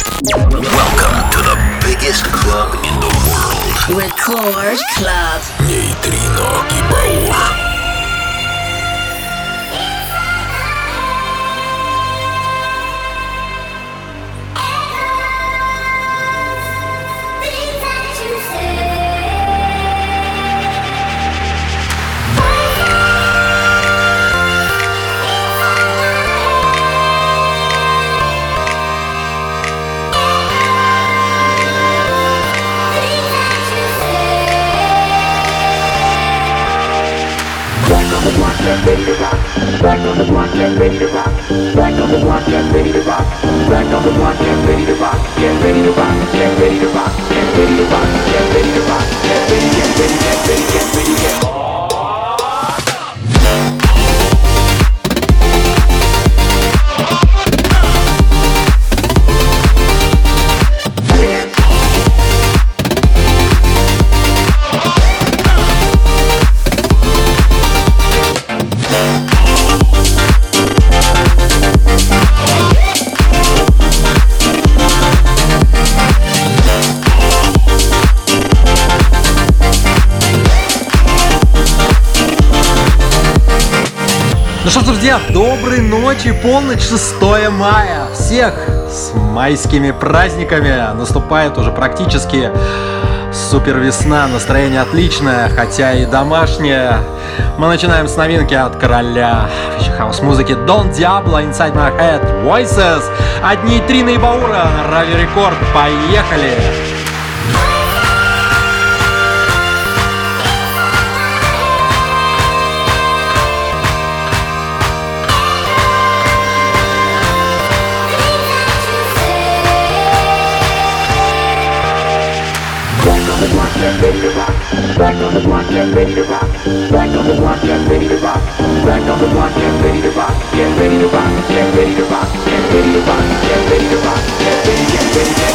Welcome to the biggest club in the world. Record Club. Нейтрино и Баур. Back on the block, get ready to rock. Back on the block, get ready to rock. Back on the block, get ready to rock. Get ready to rock. Get ready to rock. Get ready to rock. Get ready to rock. Get ready, get ready, get ready, get ready, get ready. Друзья, доброй ночи, полночь 6 мая. Всех с майскими праздниками. Наступает уже практически супер весна, настроение отличное, хотя и домашнее. Мы начинаем с новинки от короля хаус-музыки Don Diablo Inside My Head Voices. От Нейтрины и Баура на Радио Рекорд. Поехали! get Back on the block, get ready to rock. Back on the block, get ready to rock. Back on the block, get ready to rock. Get ready to rock. Get ready to rock. Get ready to rock. Get ready to rock. Get ready, get ready, get ready,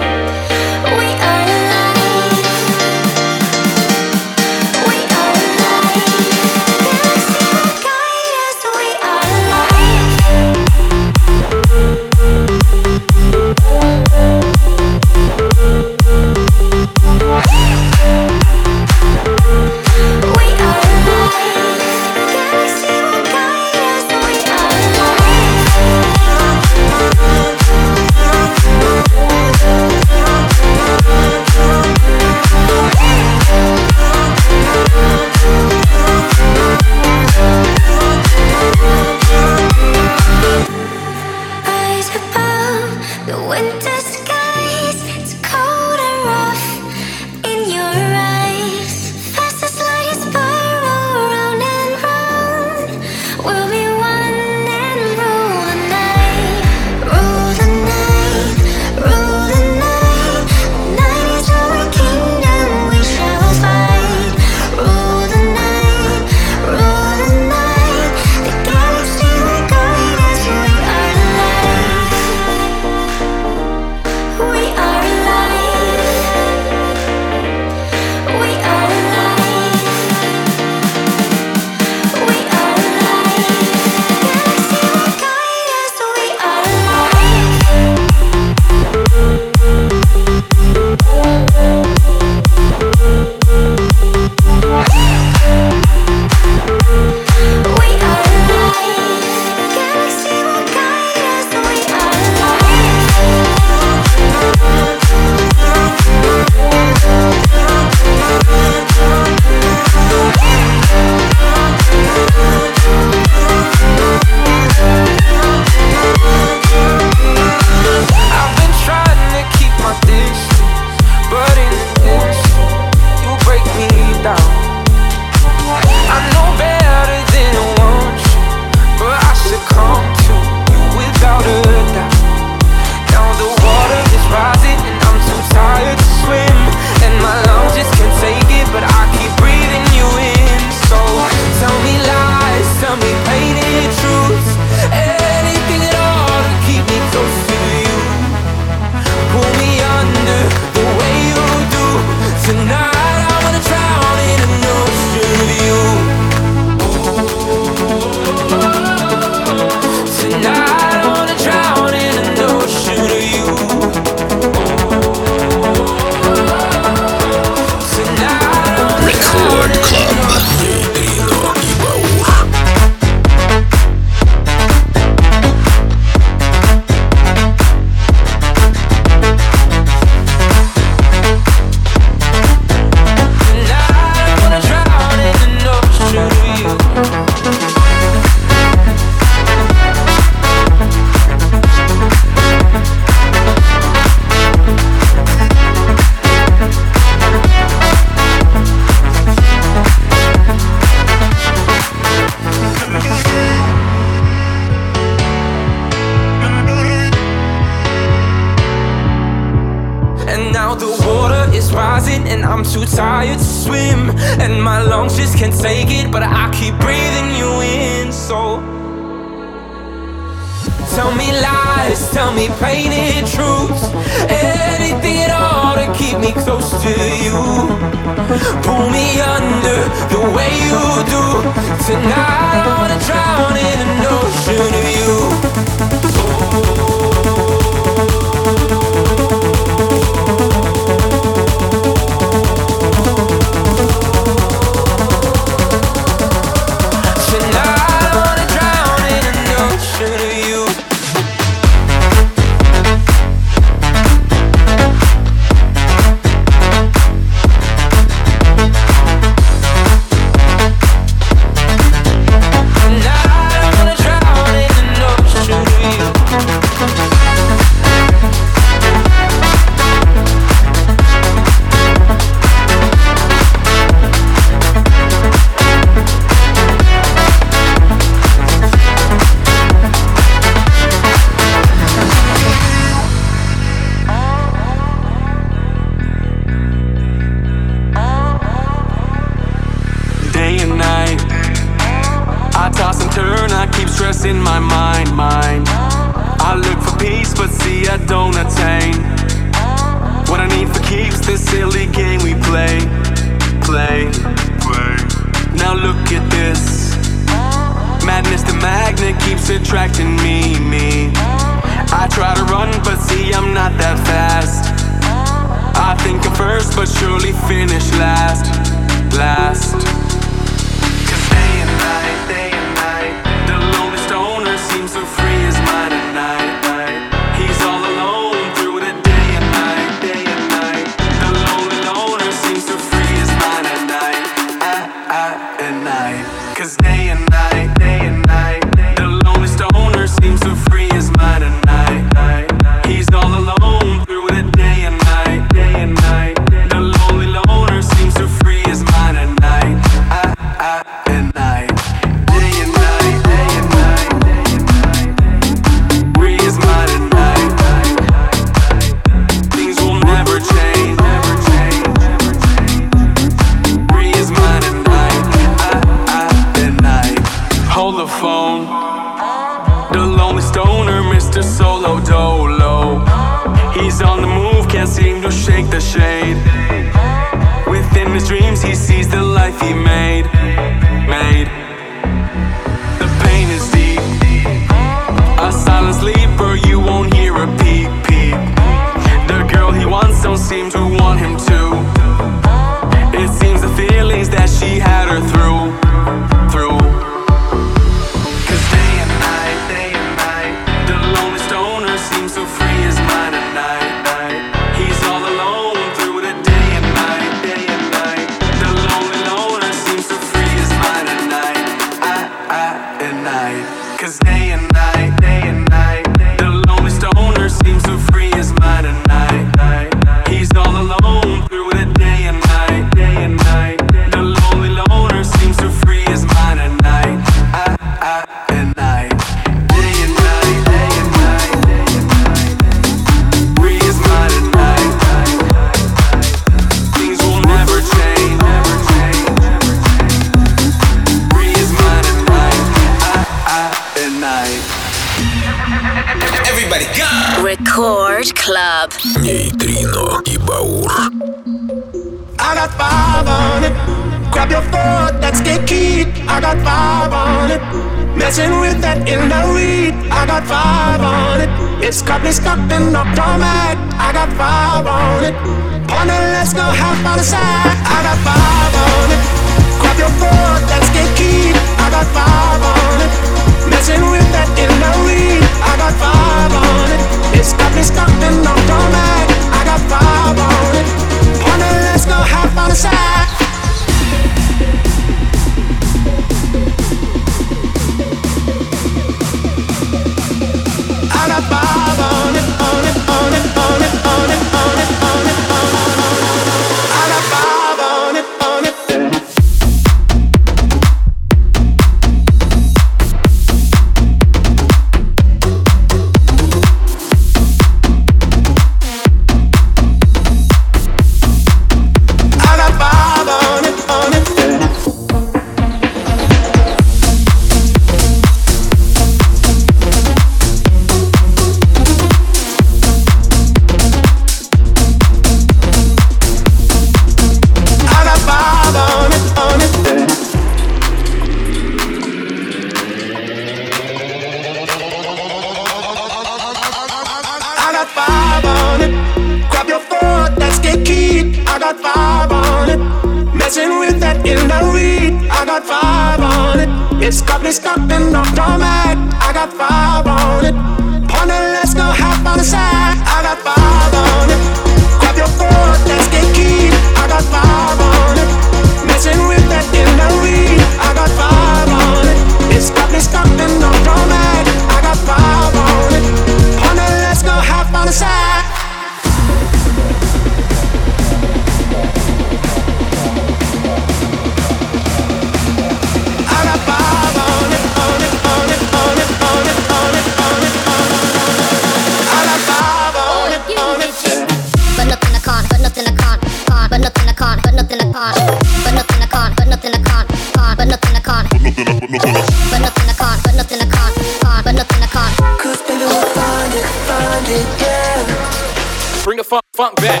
Funk that.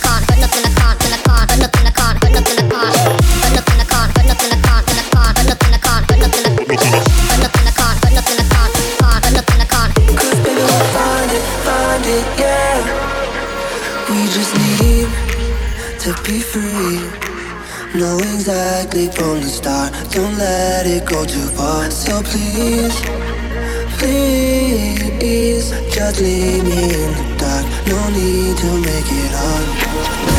Cause. We just need to be free. Know exactly from the start. Don't let it go too far. So please, please, just leave me in to make it on.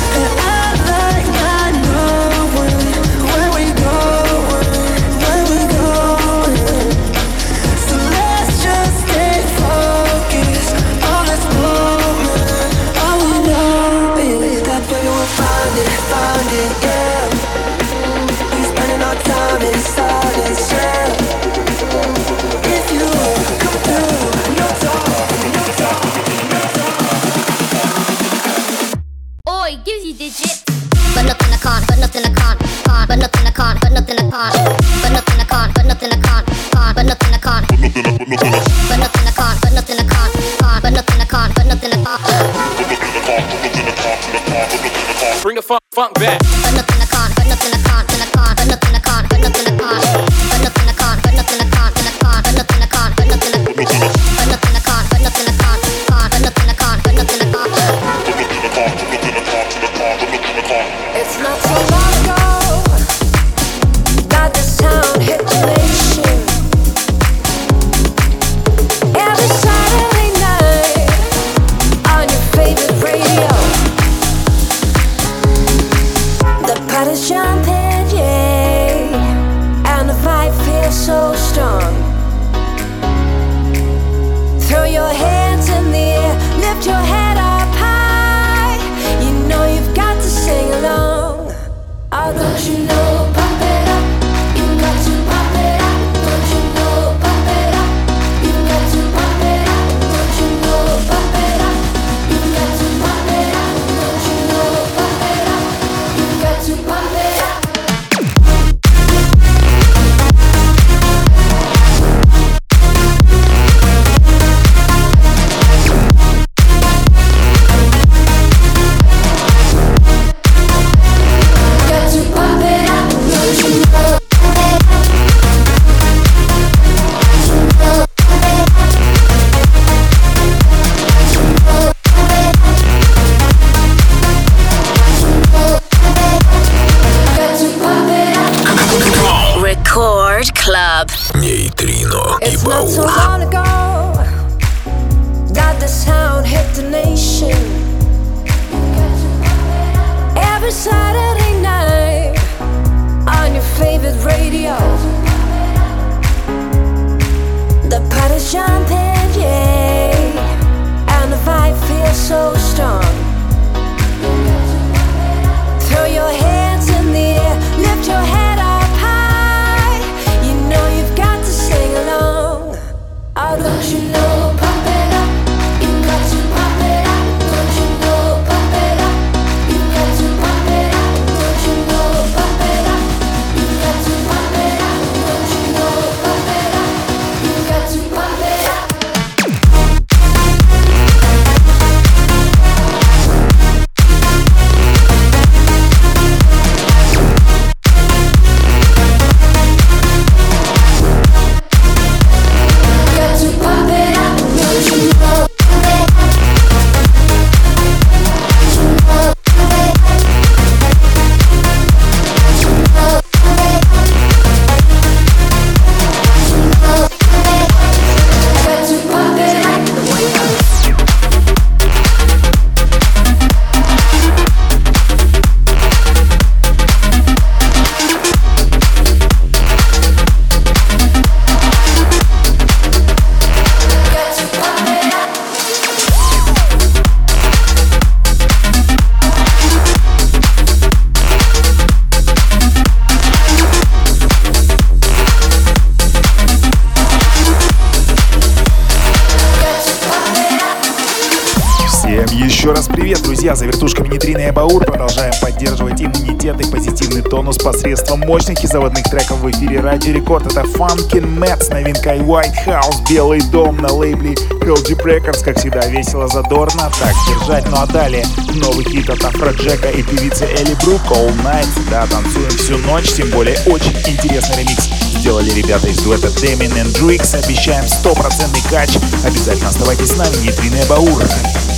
Apache Record это Funkin' Mets, новинка White House, Белый дом на лейбле Hell Deep Records, как всегда весело, задорно, так держать. Ну а далее новый хит от Афроджека и певицы Элли Брук All Night. Да, танцуем всю ночь, тем более очень интересный ремикс сделали ребята из дуэта Damien and Drix. Обещаем стопроцентный кач. Обязательно оставайтесь с нами, нейтриный Баур.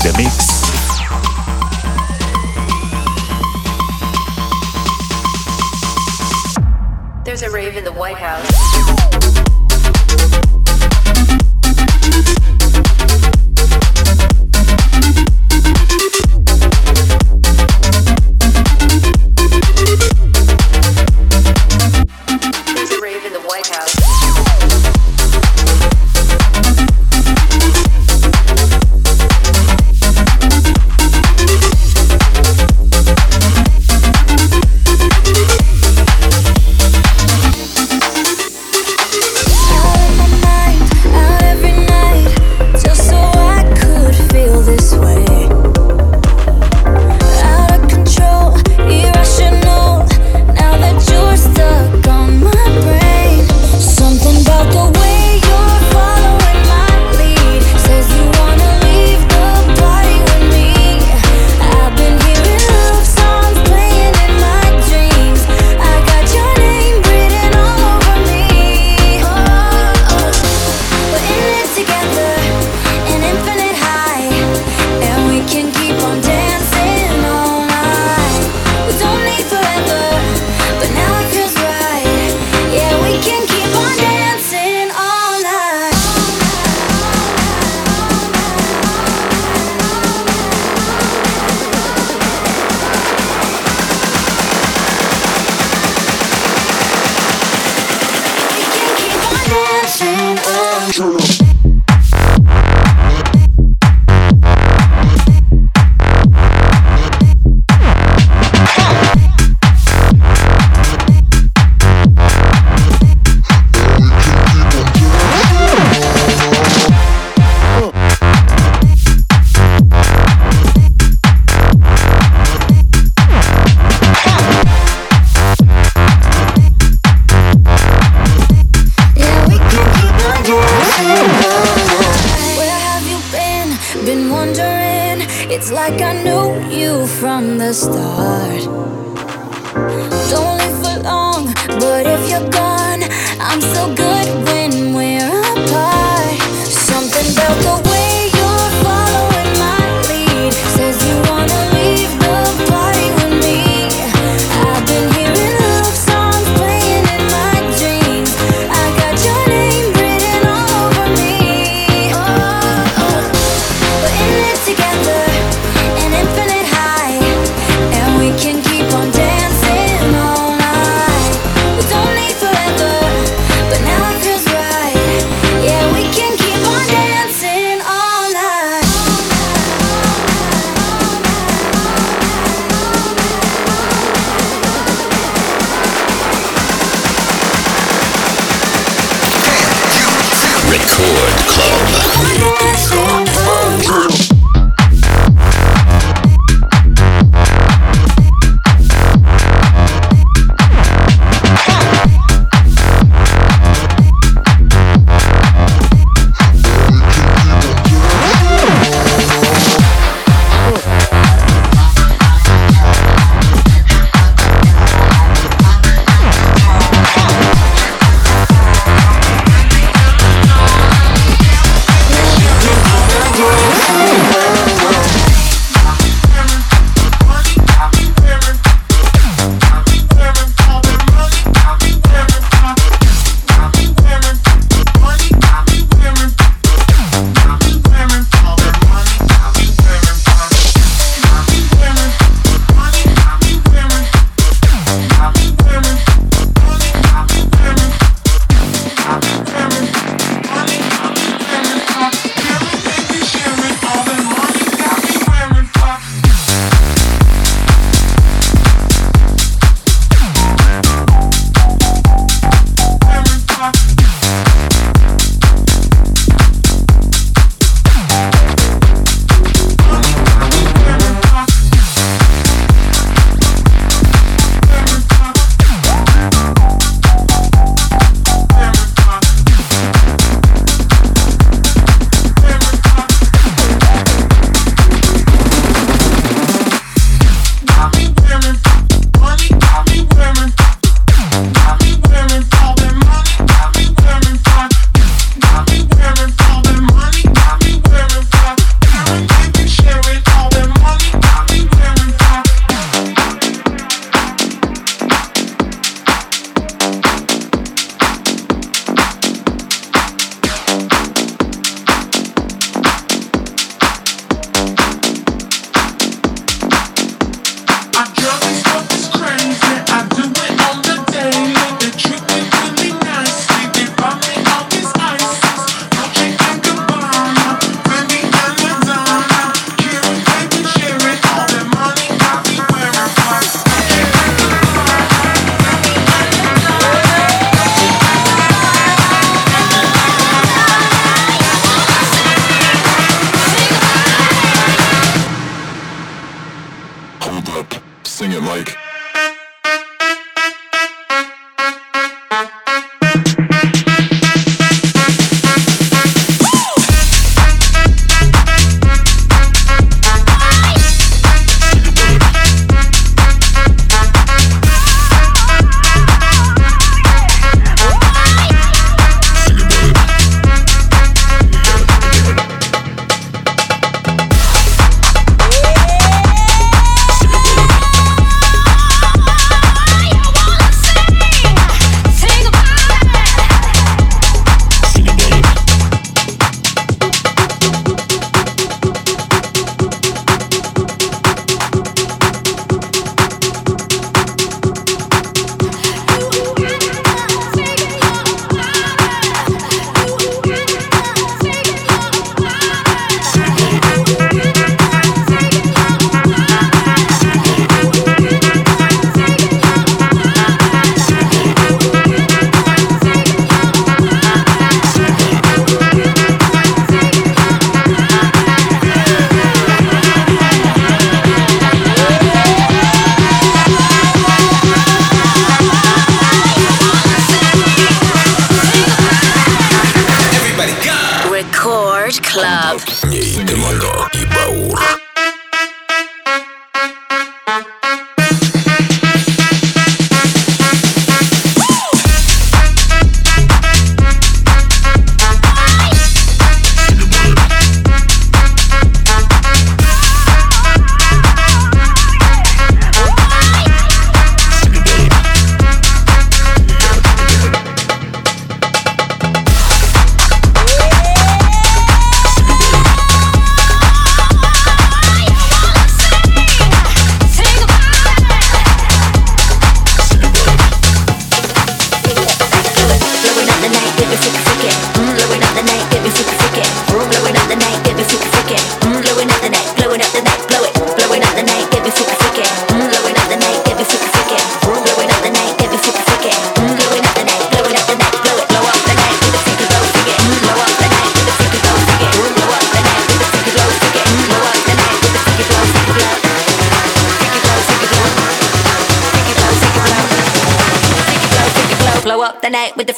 The Mix. White House. stars.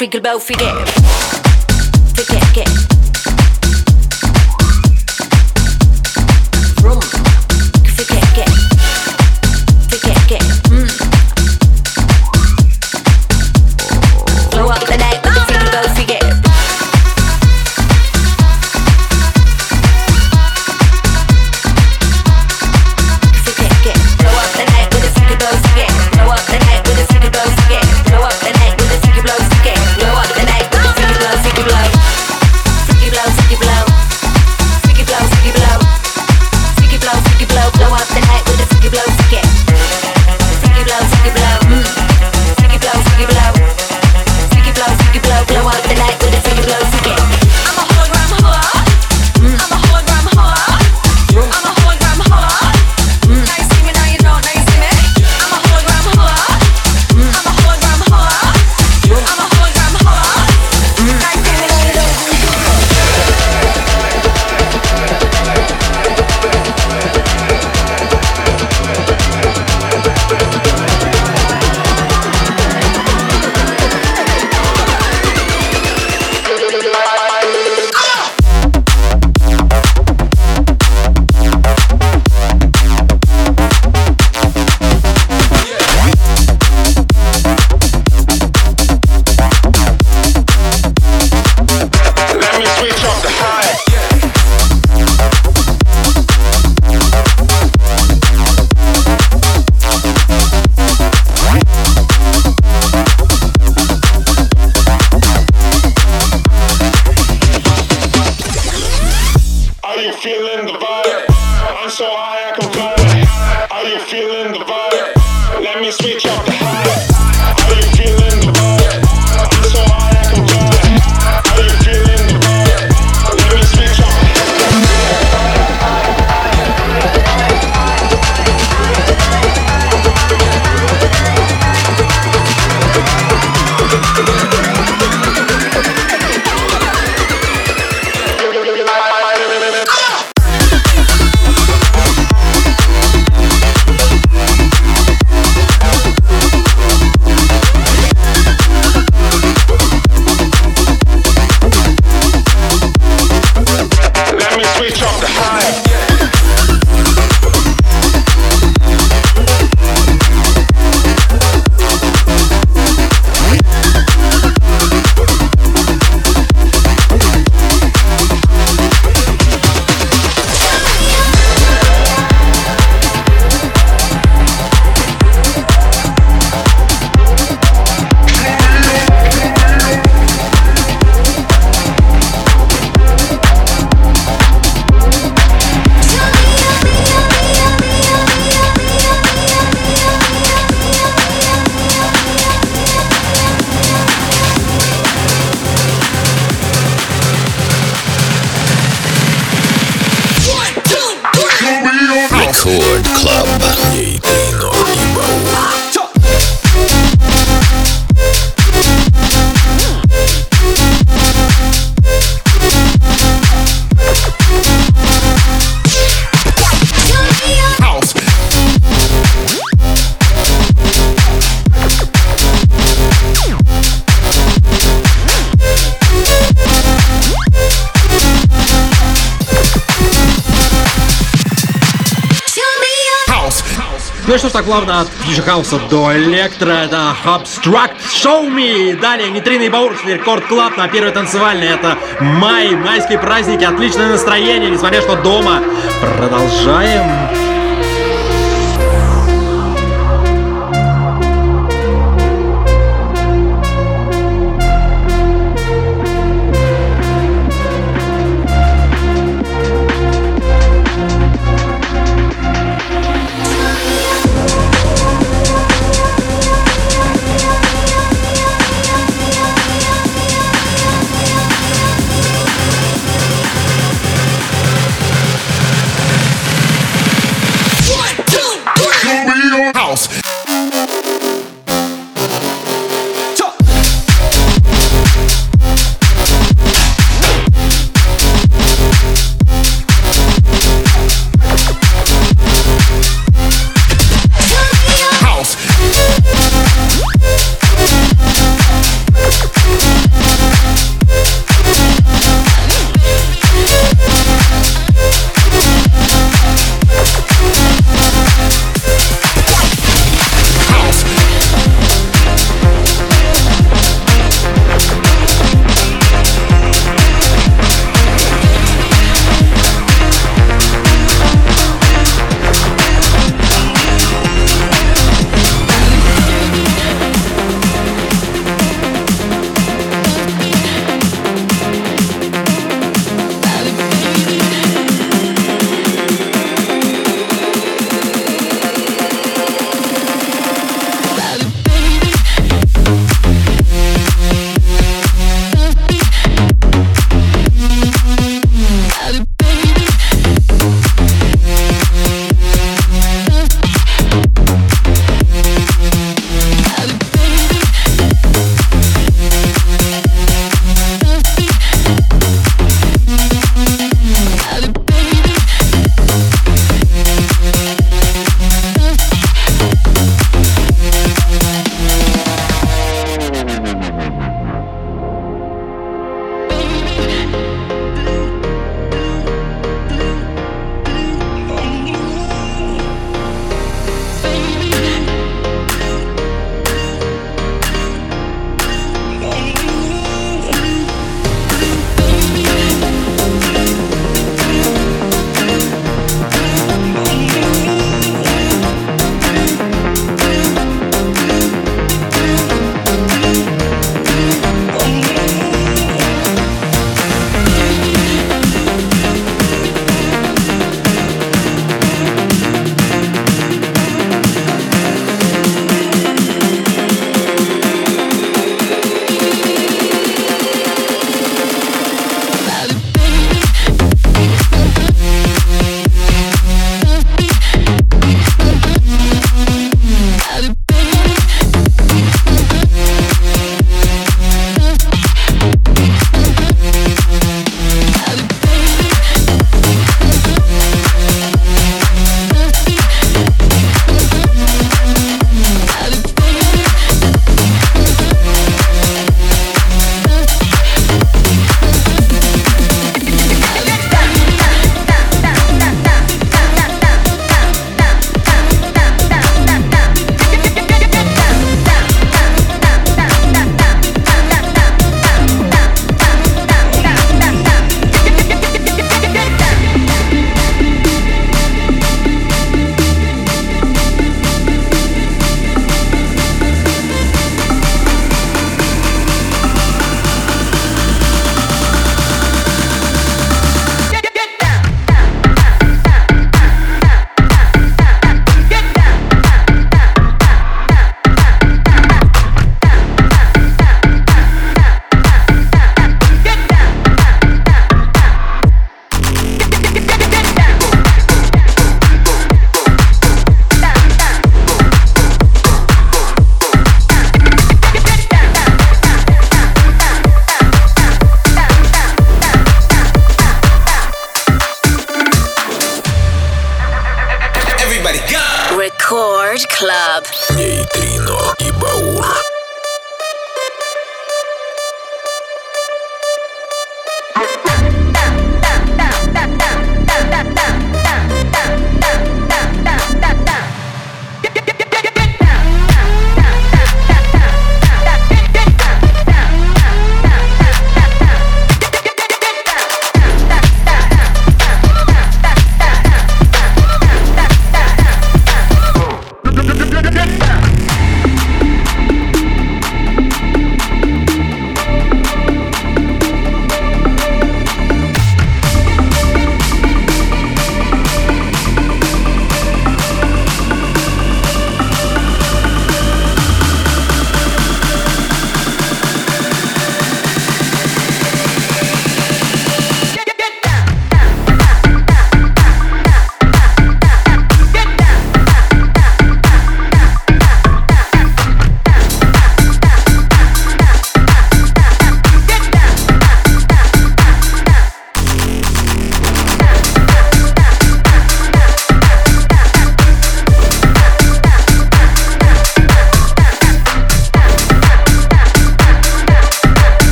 freak about forget. плавно от Future House а до Электро. Это Obstruct Show Me. Далее Нейтрина и Баур, Record Club на первой танцевальной. Это май, майские праздники, отличное настроение, несмотря что дома. Продолжаем.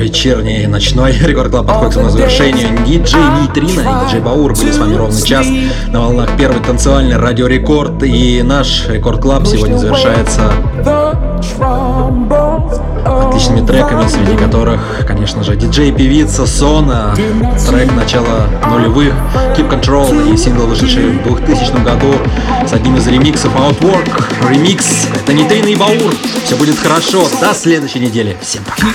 Вечерний ночной Record Club подходит на завершению. Диджей Нейтрина и диджей Баур были с вами ровно час на волнах первой танцевальной радио Рекорд. И наш Record Club сегодня завершается отличными треками, среди которых, конечно же, диджей певица Sono, трек начала нулевых, Keep Control и сингл, вышедший в 2000 году с одним из ремиксов Outwork, ремикс. Это Нейтрина и Баур. Все будет хорошо. До следующей недели. Всем пока.